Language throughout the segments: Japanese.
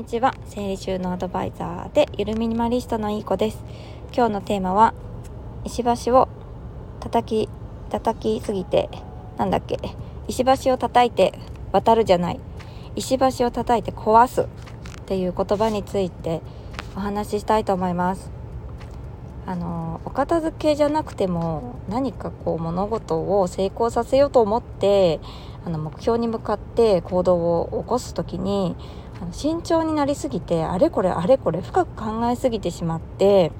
にちは。整理収納アドバイザーでゆるミニマリストのいい子です。今日のテーマは石橋を叩き叩きすぎてなんだっけ？石橋を叩いて渡るじゃない。石橋を叩いて壊すっていう言葉についてお話ししたいと思います。あのお片付けじゃなくても何かこう物事を成功させようと思ってあの目標に向かって行動を起こす時にあの慎重になりすぎてあれこれあれこれ深く考えすぎてしまって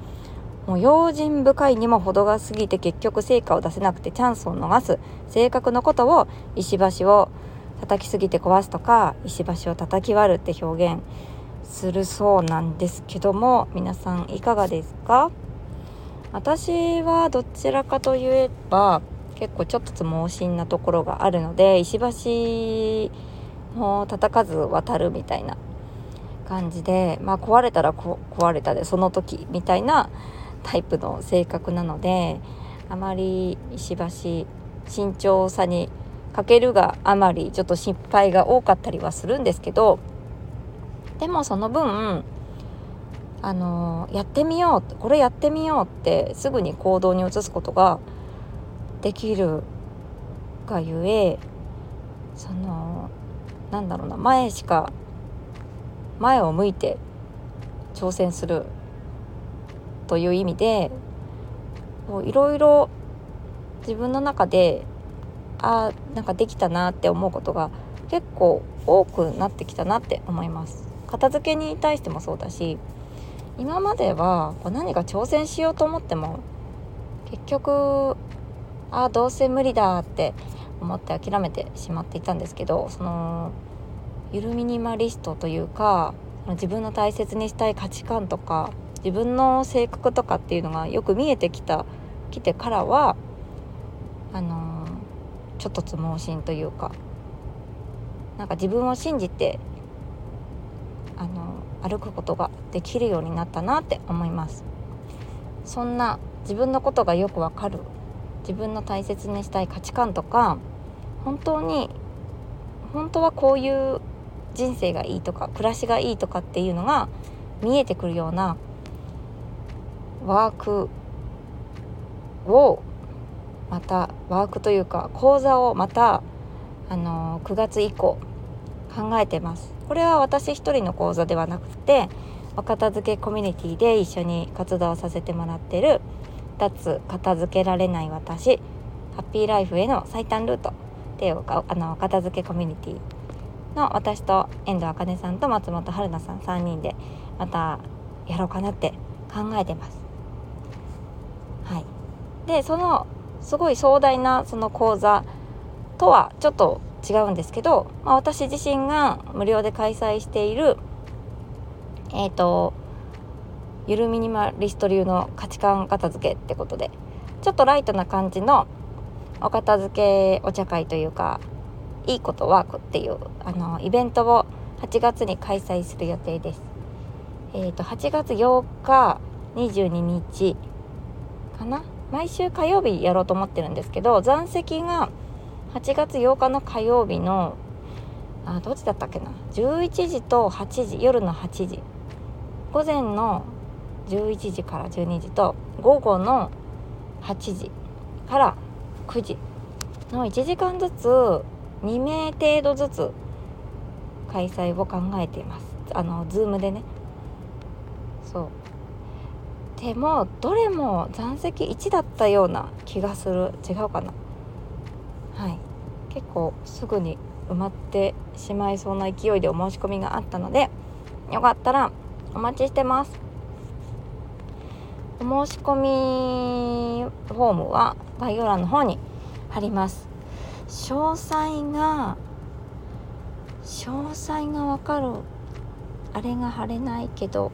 もう用心深いにも程が過ぎて結局成果を出せなくてチャンスを逃す性格のことを石橋を叩きすぎて壊すとか石橋を叩き割るって表現するそうなんですけども皆さんいかがですか？私はどちらかといえば結構ちょっとつ盲信なところがあるので石橋もう叩かず渡るみたいな感じでまあ壊れたら壊れたでその時みたいなタイプの性格なのであまり石橋慎重さに欠けるがあまりちょっと失敗が多かったりはするんですけどでもその分あのやってみようこれやってみようってすぐに行動に移すことができるがゆえそのなんだろうな前しか前を向いて挑戦するという意味でいろいろ自分の中であなんかできたなって思うことが結構多くなってきたなって思います。片付けに対してもそうだし今まではこう何か挑戦しようと思っても結局ああどうせ無理だって思って諦めてしまっていたんですけどそのゆるミニマリストというか自分の大切にしたい価値観とか自分の性格とかっていうのがよく見えてきた来てからはあのちょっとつ盲信というかなんか自分を信じてあの歩くことができるようになったなって思います。そんな自分のことがよくわかる自分の大切にしたい価値観とか本当に本当はこういう人生がいいとか暮らしがいいとかっていうのが見えてくるようなワークをまたワークというか講座をまたあの9月以降考えてます。これは私一人の講座ではなくてお片付けコミュニティで一緒に活動させてもらってる脱片付けられない私ハッピーライフへの最短ルート。っていうあの片付けコミュニティの私と遠藤茜さんと松本春菜さん3人でまたやろうかなって考えてます。はい、でそのすごい壮大なその講座とはちょっと違うんですけど、まあ、私自身が無料で開催しているえっ、ー、とゆるミニマリスト流の価値観片付けってことでちょっとライトな感じのお片付けお茶会というかいいことワークっていうあのイベントを8月に開催する予定です。えーと、8月8日22日かな？毎週火曜日やろうと思ってるんですけど残席が8月8日の火曜日のあどっちだったっけな？11時と8時夜の8時。午前の11時から12時と午後の8時から9時。の1時間ずつ2名程度ずつ開催を考えています。あのズームでね。そう。でもどれも残席1だったような気がする。違うかな。はい。結構すぐに埋まってしまいそうな勢いでお申し込みがあったのでよかったらお待ちしてます。お申し込みフォームは概要欄の方に貼ります。詳細が詳細がわかるあれが貼れないけど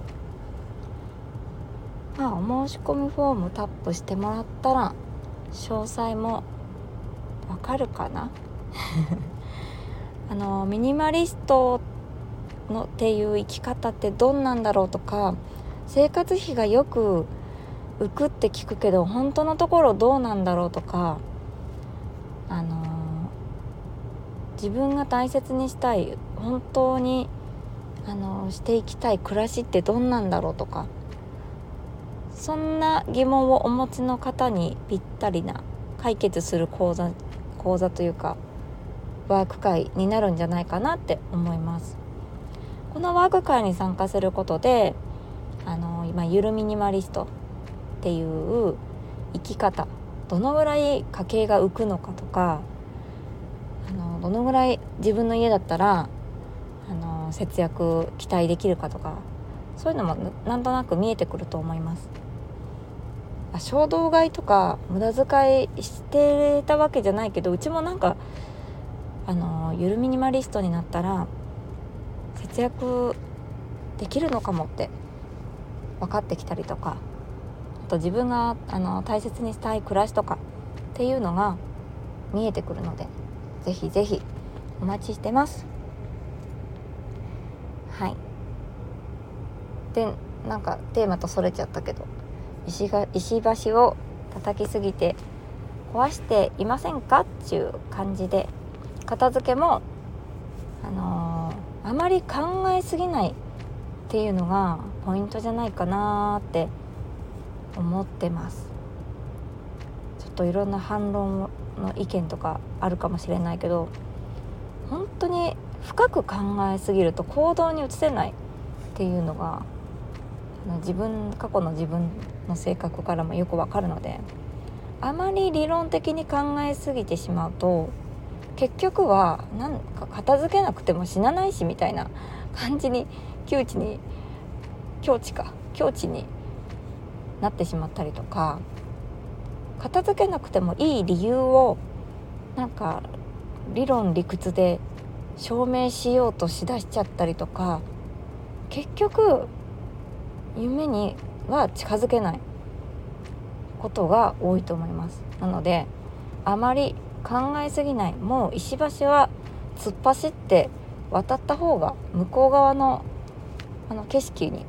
まあお申し込みフォームタップしてもらったら詳細もわかるかな。あのミニマリストのっていう生き方ってどんなんだろうとか生活費がよく浮くって聞くけど本当のところどうなんだろうとかあのー、自分が大切にしたい本当にあのしていきたい暮らしってどんなんだろうとかそんな疑問をお持ちの方にぴったりな解決する講座講座というかワーク会になるんじゃないかなって思います。このワーク会に参加することであの今ゆるミニマリストっていう生き方どのぐらい家計が浮くのかとかあのどのぐらい自分の家だったらあの節約期待できるかとかそういうのもなんとなく見えてくると思います。衝動買いとか無駄遣いしてたわけじゃないけどうちもなんかあのゆるミニマリストになったら節約できるのかもって分かってきたりとかと自分があの大切にしたい暮らしとかっていうのが見えてくるのでぜひぜひお待ちしてます。はい。でなんかテーマとそれちゃったけど石が石橋を叩きすぎて壊していませんかっていう感じで片付けもあのー、あまり考えすぎないっていうのがポイントじゃないかなって思ってます。ちょっといろんな反論の意見とかあるかもしれないけど本当に深く考えすぎると行動に移せないっていうのが自分過去の自分の性格からもよくわかるのであまり理論的に考えすぎてしまうと結局はなんか片付けなくても死なないしみたいな感じに窮地に境地か境地になってしまったりとか片付けなくてもいい理由をなんか理論理屈で証明しようとしだしちゃったりとか結局夢には近づけないことが多いと思います。なのであまり考えすぎないもう石橋は突っ走って渡った方が向こう側のあの景色に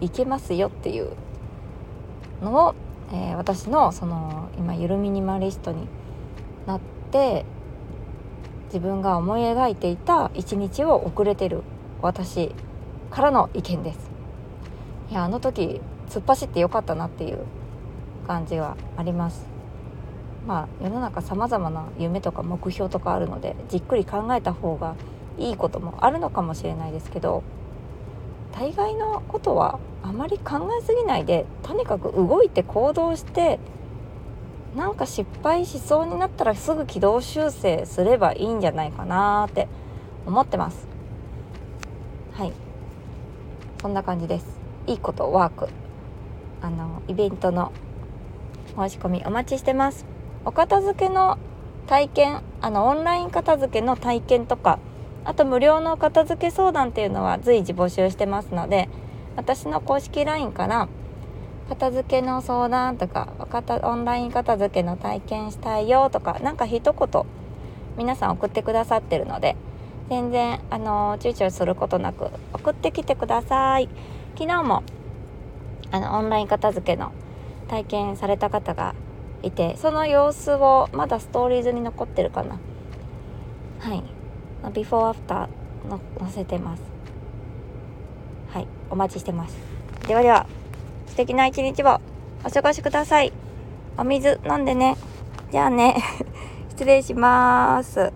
行けますよっていうのを、えー、私のその今ゆるミニマリストになって自分が思い描いていた一日を遅れてる私からの意見です。いやあの時突っ走ってよかったなっていう感じはあります。まあ世の中さまざまな夢とか目標とかあるのでじっくり考えた方がいいこともあるのかもしれないですけど大概のことはあまり考えすぎないでとにかく動いて行動してなんか失敗しそうになったらすぐ軌道修正すればいいんじゃないかなって思ってます。はい。そんな感じです。いいことワークあのイベントの申し込みお待ちしてます。お片付けの体験あのオンライン片付けの体験とかあと無料の片付け相談っていうのは随時募集してますので私の公式 LINE から片付けの相談とかオンライン片付けの体験したいよとか何か一言皆さん送ってくださってるので全然あの躊躇することなく送ってきてください。昨日もあのオンライン片付けの体験された方がいてその様子をまだストーリーズに残ってるかな。はい。ビフォーアフターの載せてます。はいお待ちしてます。ではでは素敵な一日をお過ごしください。お水飲んでね。じゃあね。失礼します。